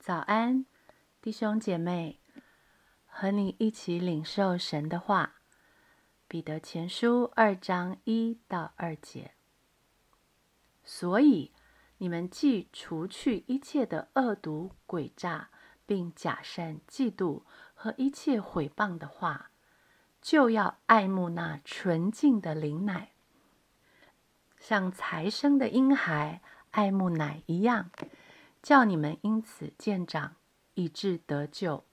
早安，弟兄姐妹，和你一起领受神的话。彼得前书二章一到二节。所以，你们既除去一切的恶毒、诡诈，并假善、嫉妒和一切毁谤的话，就要爱慕那纯净的灵奶，像才生的婴孩爱慕奶一样。叫你们因此见长，以致得救。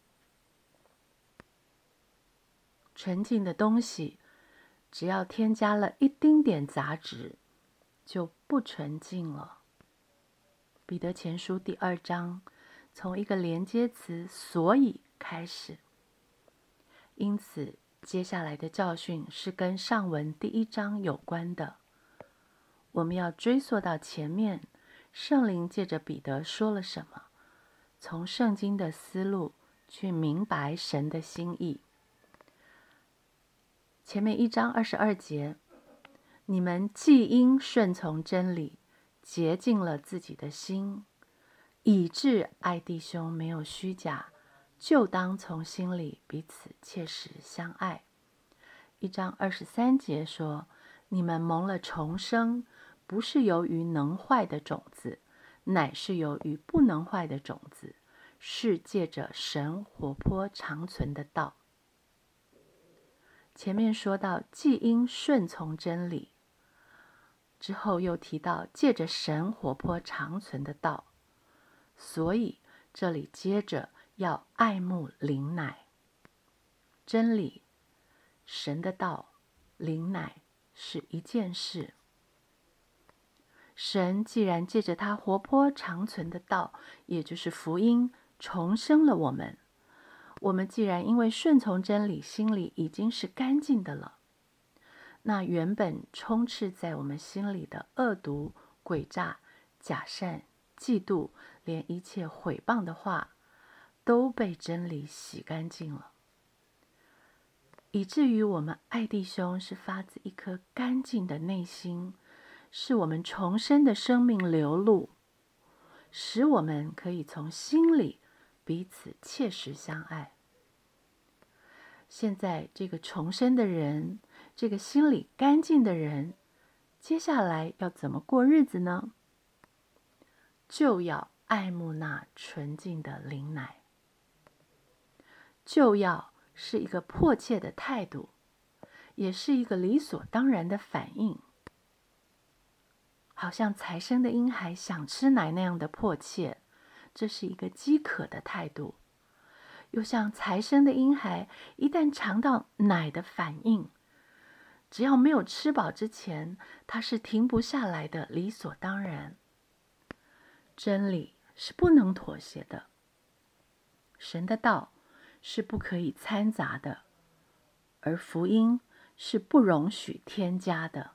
纯净的东西，只要添加了一丁点杂质，就不纯净了。彼得前书第二章从一个连接词“所以”开始，因此接下来的教训是跟上文第一章有关的。我们要追溯到前面。圣灵借着彼得说了什么？从圣经的思路去明白神的心意。前面一章二十二节，你们既因顺从真理，洁净了自己的心，以致爱弟兄没有虚假，就当从心里彼此切实相爱。一章二十三节说，你们蒙了重生。不是由于能坏的种子，乃是由于不能坏的种子，是借着神活泼长存的道。前面说到，既因顺从真理，之后又提到借着神活泼长存的道，所以这里接着要爱慕灵奶。真理、神的道、灵奶是一件事。神既然借着他活泼长存的道，也就是福音，重生了我们。我们既然因为顺从真理，心里已经是干净的了，那原本充斥在我们心里的恶毒、诡诈、假善、嫉妒，连一切毁谤的话，都被真理洗干净了，以至于我们爱弟兄是发自一颗干净的内心。是我们重生的生命流露，使我们可以从心里彼此切实相爱。现在这个重生的人，这个心里干净的人，接下来要怎么过日子呢？就要爱慕那纯净的灵奶，就要是一个迫切的态度，也是一个理所当然的反应。好像才生的婴孩想吃奶那样的迫切，这是一个饥渴的态度；又像才生的婴孩一旦尝到奶的反应，只要没有吃饱之前，他是停不下来的，理所当然。真理是不能妥协的，神的道是不可以掺杂的，而福音是不容许添加的。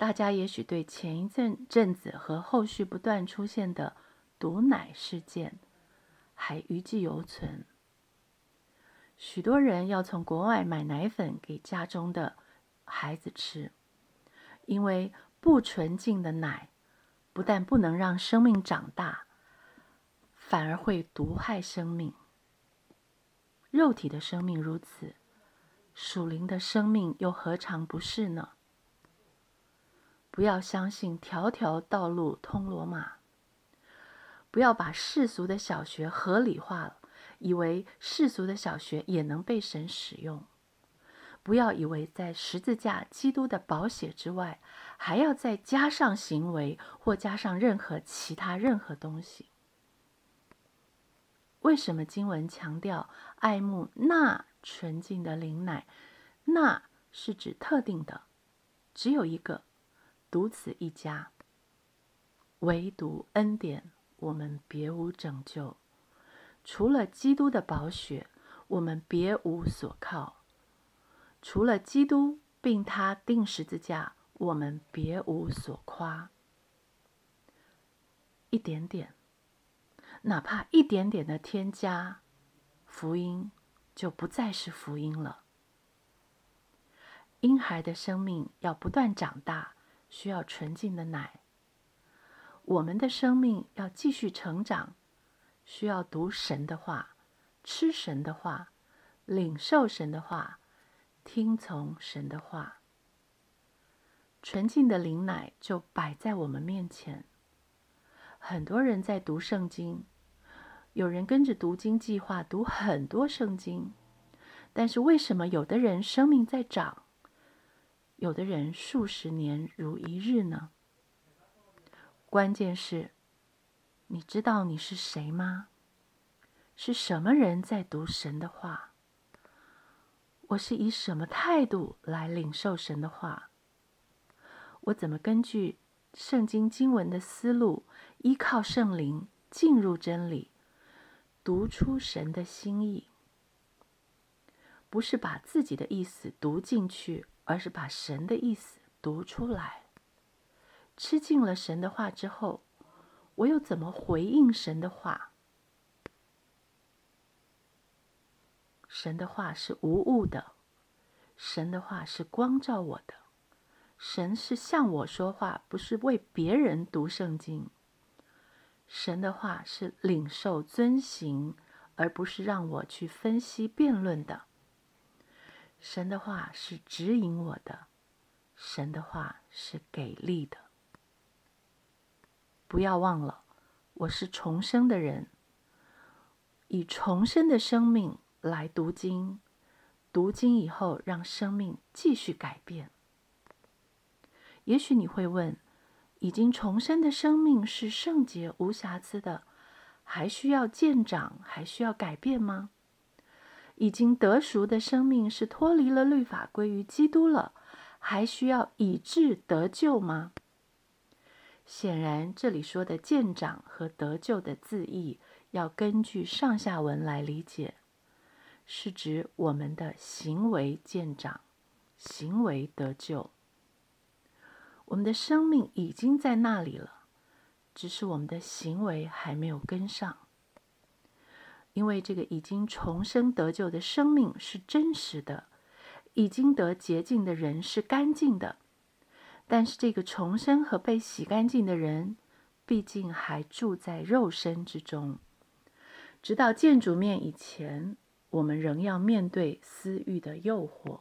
大家也许对前一阵阵子和后续不断出现的毒奶事件还余悸犹存。许多人要从国外买奶粉给家中的孩子吃，因为不纯净的奶不但不能让生命长大，反而会毒害生命。肉体的生命如此，属灵的生命又何尝不是呢？不要相信条条道路通罗马。不要把世俗的小学合理化了，以为世俗的小学也能被神使用。不要以为在十字架基督的宝血之外，还要再加上行为或加上任何其他任何东西。为什么经文强调爱慕那纯净的灵奶？那是指特定的，只有一个。独此一家，唯独恩典，我们别无拯救。除了基督的宝血，我们别无所靠；除了基督并他钉十字架，我们别无所夸。一点点，哪怕一点点的添加，福音就不再是福音了。婴孩的生命要不断长大。需要纯净的奶。我们的生命要继续成长，需要读神的话，吃神的话，领受神的话，听从神的话。纯净的灵奶就摆在我们面前。很多人在读圣经，有人跟着读经计划读很多圣经，但是为什么有的人生命在长，有的人数十年如一日呢？关键是，你知道你是谁吗？是什么人在读神的话？我是以什么态度来领受神的话？我怎么根据圣经经文的思路，依靠圣灵进入真理，读出神的心意？不是把自己的意思读进去，而是把神的意思读出来。吃尽了神的话之后，我又怎么回应神的话？神的话是无误的，神的话是光照我的，神是向我说话，不是为别人读圣经。神的话是领受遵行，而不是让我去分析辩论的。神的话是指引我的，神的话是给力的。不要忘了，我是重生的人，以重生的生命来读经，读经以后让生命继续改变。也许你会问：已经重生的生命是圣洁无瑕疵的，还需要见长，还需要改变吗？已经得赎的生命是脱离了律法，归于基督了，还需要以致得救吗？显然，这里说的见长和得救的字义，要根据上下文来理解，是指我们的行为见长，行为得救。我们的生命已经在那里了，只是我们的行为还没有跟上。因为这个已经重生得救的生命是真实的，已经得洁净的人是干净的。但是这个重生和被洗干净的人，毕竟还住在肉身之中。直到见主面以前，我们仍要面对私欲的诱惑。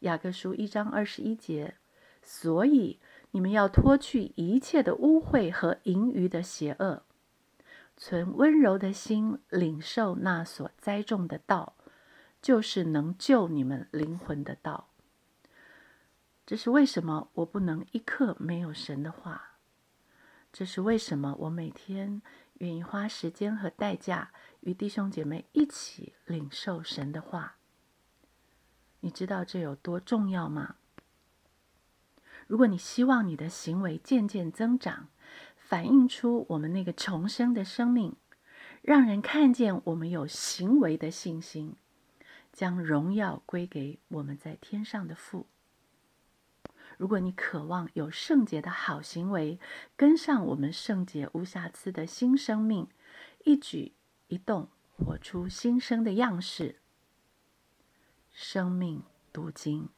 雅各书一章二十一节，所以你们要脱去一切的污秽和淫余的邪恶，存温柔的心，领受那所栽种的道，就是能救你们灵魂的道。这是为什么我不能一刻没有神的话？这是为什么我每天愿意花时间和代价与弟兄姐妹一起领受神的话？你知道这有多重要吗？如果你希望你的行为渐渐增长，反映出我们那个重生的生命，让人看见我们有行为的信心，将荣耀归给我们在天上的父。如果你渴望有圣洁的好行为，跟上我们圣洁无瑕疵的新生命，一举一动活出新生的样式，生命读经。